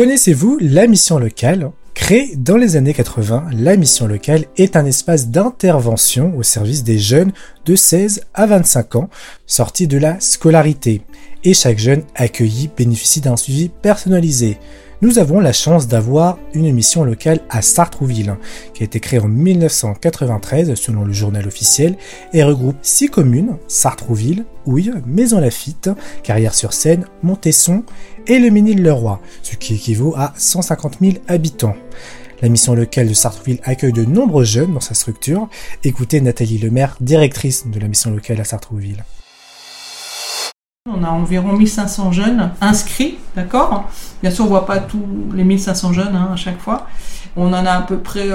Connaissez-vous la mission locale Créée dans les années 80, la mission locale est un espace d'intervention au service des jeunes de 16 à 25 ans sortis de la scolarité. Et chaque jeune accueilli bénéficie d'un suivi personnalisé nous avons la chance d'avoir une émission locale à Sartrouville, qui a été créée en 1993 selon le journal officiel et regroupe six communes, Sartrouville, Houille, Maison Lafitte, Carrière-sur-Seine, Montesson et le Ménil-le-Roi, ce qui équivaut à 150 000 habitants. La mission locale de Sartrouville accueille de nombreux jeunes dans sa structure. Écoutez Nathalie Lemaire, directrice de la mission locale à Sartrouville. On a environ 1500 jeunes inscrits, d'accord? Bien sûr, on voit pas tous les 1500 jeunes hein, à chaque fois. On en a à peu près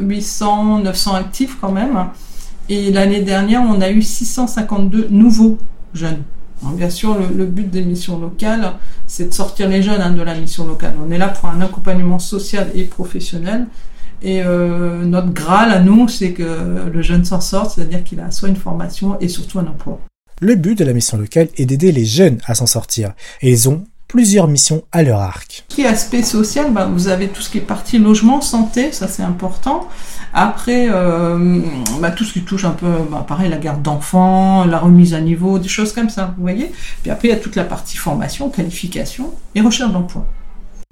800, euh, 900 actifs quand même. Et l'année dernière, on a eu 652 nouveaux jeunes. bien sûr, le, but des missions locales, c'est de sortir les jeunes hein, de la mission locale. On est là pour un accompagnement social et professionnel. Et euh, notre graal à nous, c'est que le jeune s'en sorte, c'est-à-dire qu'il a soit une formation et surtout un emploi. Le but de la mission locale est d'aider les jeunes à s'en sortir, et ils ont plusieurs missions à leur arc. Qui aspect social, bah, vous avez tout ce qui est partie logement, santé, ça c'est important. Après, euh, bah, tout ce qui touche un peu, bah, pareil, la garde d'enfants, la remise à niveau, des choses comme ça, vous voyez. Puis après, il y a toute la partie formation, qualification et recherche d'emploi.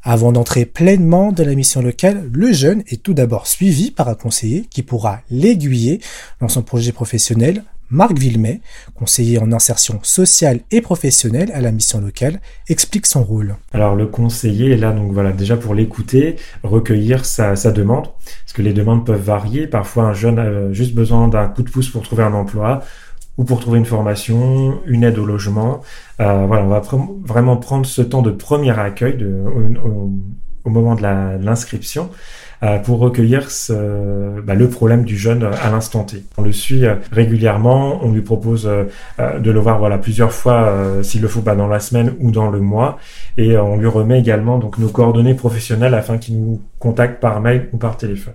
Avant d'entrer pleinement dans la mission locale, le jeune est tout d'abord suivi par un conseiller qui pourra l'aiguiller dans son projet professionnel Marc Villemet, conseiller en insertion sociale et professionnelle à la mission locale, explique son rôle. Alors le conseiller est là donc voilà déjà pour l'écouter, recueillir sa, demande, parce que les demandes peuvent varier. Parfois un jeune a juste besoin d'un coup de pouce pour trouver un emploi ou pour trouver une formation, une aide au logement. Euh, voilà, on va vraiment prendre ce temps de premier accueil de, moment de l'inscription euh, pour recueillir bah, le problème du jeune à l'instant T. On le suit euh, régulièrement, on lui propose euh, de le voir voilà plusieurs fois s'il le faut pas dans la semaine ou dans le mois et on lui remet également donc nos coordonnées professionnelles afin qu'il nous contacte par mail ou par téléphone.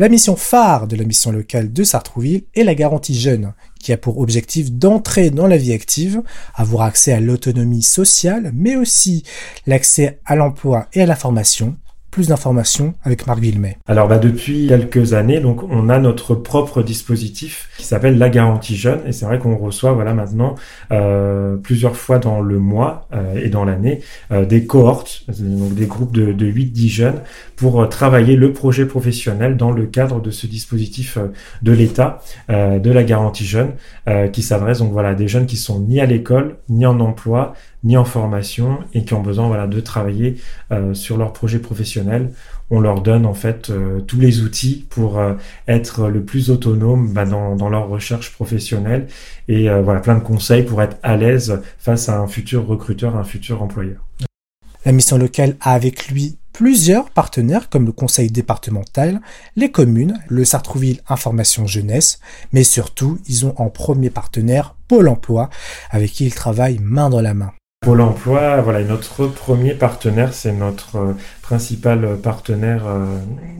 La mission phare de la mission locale de Sartrouville est la garantie jeune, qui a pour objectif d'entrer dans la vie active, avoir accès à l'autonomie sociale, mais aussi l'accès à l'emploi et à la formation, plus d'informations avec Marc Villemet. Alors bah, depuis quelques années, donc on a notre propre dispositif qui s'appelle la garantie jeune et c'est vrai qu'on reçoit voilà maintenant euh, plusieurs fois dans le mois euh, et dans l'année euh, des cohortes, donc des groupes de, de 8-10 jeunes pour travailler le projet professionnel dans le cadre de ce dispositif de l'État de la garantie jeune qui s'adresse donc voilà des jeunes qui sont ni à l'école ni en emploi ni en formation et qui ont besoin voilà, de travailler euh, sur leur projet professionnel. On leur donne en fait euh, tous les outils pour euh, être le plus autonome bah, dans, dans, leur recherche professionnelle et voilà plein de conseils pour être à l'aise face à un futur recruteur, un futur employeur. La mission locale a avec lui plusieurs partenaires comme le conseil départemental, les communes, le Sartrouville Information Jeunesse, mais surtout ils ont en premier partenaire Pôle Emploi avec qui ils travaillent main dans la main. Pôle emploi, voilà, notre premier partenaire, c'est notre euh, principal partenaire euh,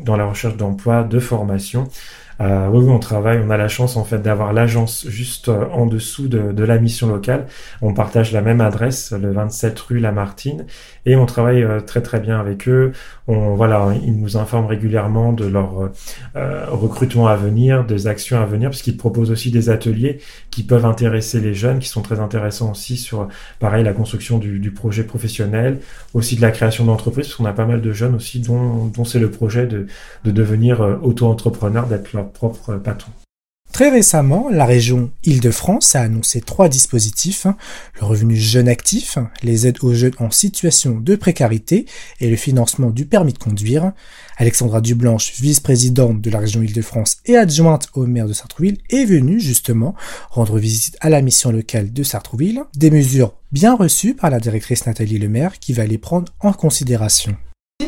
dans la recherche d'emploi, de formation. Euh, oui, on travaille, on a la chance en fait d'avoir l'agence juste euh, en dessous de, de, la mission locale. On partage la même adresse, le 27 rue Lamartine, et on travaille euh, très très bien avec eux. On voilà, ils nous informent régulièrement de leur euh, recrutement à venir, des actions à venir, parce qu'ils proposent aussi des ateliers qui peuvent intéresser les jeunes, qui sont très intéressants aussi sur pareil la construction du, du projet professionnel, aussi de la création d'entreprises, parce qu'on a pas mal de jeunes aussi dont, dont c'est le projet de, de devenir auto-entrepreneur, d'être leur Très récemment, la région Île-de-France a annoncé trois dispositifs, le revenu jeune actif, les aides aux jeunes en situation de précarité et le financement du permis de conduire. Alexandra Dublanche, vice-présidente de la région Île-de-France et adjointe au maire de Sartrouville, est venue justement rendre visite à la mission locale de Sartrouville, des mesures bien reçues par la directrice Nathalie Lemaire qui va les prendre en considération.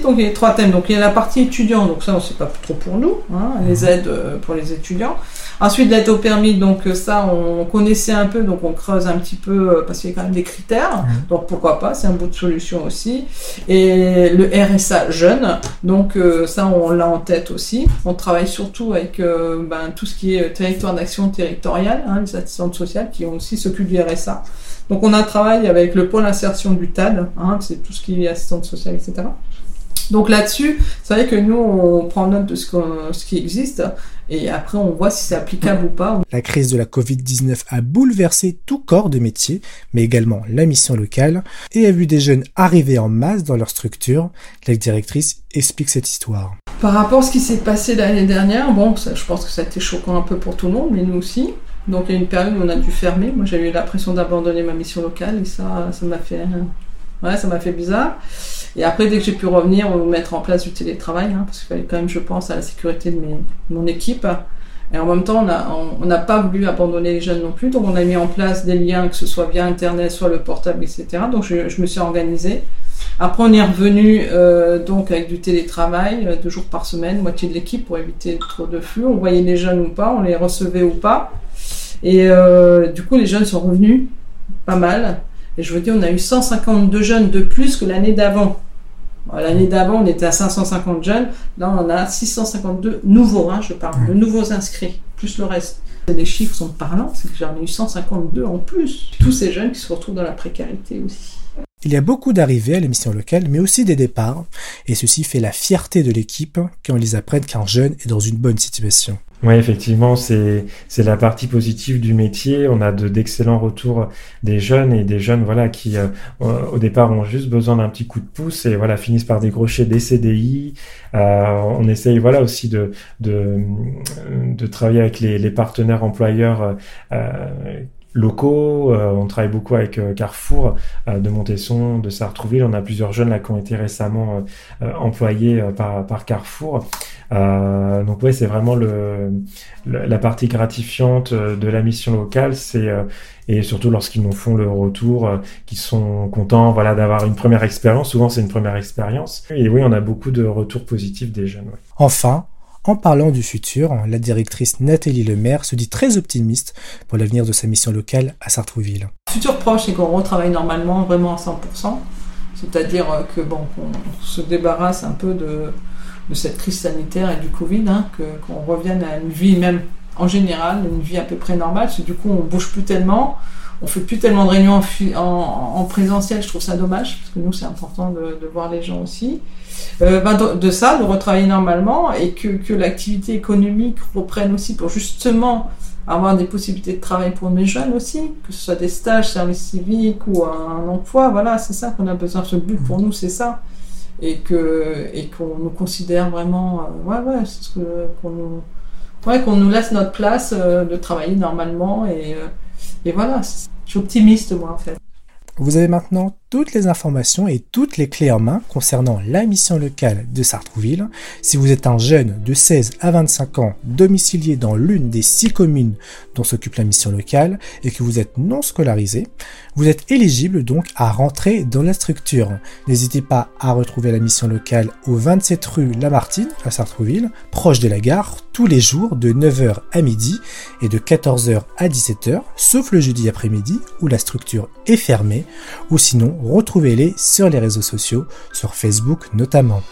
Donc il y a trois thèmes. Donc il y a la partie étudiant, donc ça c'est pas trop pour nous, hein, les aides euh, pour les étudiants. Ensuite, l'aide au permis, donc euh, ça, on connaissait un peu, donc on creuse un petit peu euh, parce qu'il y a quand même des critères. Donc pourquoi pas, c'est un bout de solution aussi. Et le RSA jeune, donc euh, ça, on l'a en tête aussi. On travaille surtout avec ben, tout ce qui est territoire d'action territoriale, hein, les assistantes sociales qui ont aussi s'occupent du RSA. Donc on a travaillé avec le pôle insertion du TAD, hein, c'est tout ce qui est assistante sociale, etc. Donc là-dessus, c'est vrai que nous, on prend note de ce, ce qui existe et après on voit si c'est applicable ou pas. La crise de la Covid-19 a bouleversé tout corps de métier, mais également la mission locale, et a vu des jeunes arriver en masse dans leur structure. La directrice explique cette histoire. Par rapport à ce qui s'est passé l'année dernière, bon, je pense que ça a été choquant un peu pour tout le monde, mais nous aussi. Donc il y a une période où on a dû fermer. Moi j'ai eu l'impression d'abandonner ma mission locale et ça, ça m'a fait, ouais, ça m'a fait bizarre. Et après, dès que j'ai pu revenir, on va mettre en place du télétravail, hein, parce qu'il fallait quand même, je pense, à la sécurité de, mes, mon équipe. Et en même temps, on n'a pas voulu abandonner les jeunes non plus, donc on a mis en place des liens, que ce soit via Internet, soit le portable, etc. Donc je, je me suis organisée. Après, on est revenu euh, donc avec du télétravail, euh, deux jours par semaine, moitié de l'équipe pour éviter trop de flux. On voyait les jeunes ou pas, on les recevait ou pas. Et euh, du coup, les jeunes sont revenus pas mal. Et je vous dis, on a eu 152 jeunes de plus que l'année d'avant. L'année d'avant, on était à 550 jeunes. Là, on a 652 nouveaux, hein, je parle, de nouveaux inscrits, plus le reste. Les chiffres sont parlants, c'est que j'en ai eu 152 en plus. Tous ces jeunes qui se retrouvent dans la précarité aussi. Il y a beaucoup d'arrivées à l'émission locale, mais aussi des départs, et ceci fait la fierté de l'équipe quand on les apprenne qu'un jeune est dans une bonne situation. Oui, effectivement, c'est c'est la partie positive du métier. On a de d'excellents retours des jeunes et des jeunes voilà qui euh, au départ ont juste besoin d'un petit coup de pouce et voilà finissent par décrocher des CDI. Euh, on essaye voilà aussi de de, de travailler avec les, les partenaires employeurs euh, locaux. Euh, on travaille beaucoup avec euh, Carrefour euh, de Montesson, de Sartrouville. On a plusieurs jeunes là qui ont été récemment employés par, par Carrefour. donc ouais, c'est vraiment le, la partie gratifiante de la mission locale. C'est et surtout lorsqu'ils nous font le retour, qu'ils sont contents, voilà, d'avoir une première expérience. Souvent, c'est une première expérience. Et oui, on a beaucoup de retours positifs des jeunes. Enfin, en parlant du futur, la directrice Nathalie Lemaire se dit très optimiste pour l'avenir de sa mission locale à Sartrouville. Futur proche, c'est qu'on retravaille normalement vraiment à 100%, c'est-à-dire que bon, qu'on se débarrasse un peu de, cette crise sanitaire et du Covid, hein, qu'on revienne à une vie même en général, une vie à peu près normale, parce que du coup on bouge plus tellement, on fait plus tellement de réunions en, présentiel, je trouve ça dommage, parce que nous c'est important de, voir les gens aussi. Euh, ben, de, ça, de retravailler normalement et que, que l'activité économique reprenne aussi pour justement avoir des possibilités de travail pour mes jeunes aussi, que ce soit des stages, services civiques ou un, emploi, voilà, c'est ça qu'on a besoin. Ce but pour nous, c'est ça. Et que et qu'on nous considère vraiment, euh, ouais, ouais, c'est ce que qu'on nous, ouais, qu'on nous laisse notre place euh, de travailler normalement et et voilà, je suis optimiste moi en fait. Vous avez maintenant toutes les informations et toutes les clés en main concernant la mission locale de Sartrouville. Si vous êtes un jeune de 16 à 25 ans domicilié dans l'une des six communes dont s'occupe la mission locale et que vous êtes non scolarisé, vous êtes éligible donc à rentrer dans la structure. N'hésitez pas à retrouver la mission locale au 27 rue Lamartine à Sartrouville, proche de la gare, tous les jours de 9h à midi et de 14h à 17h, sauf le jeudi après-midi où la structure est fermée, ou sinon retrouvez-les sur les réseaux sociaux, sur Facebook notamment.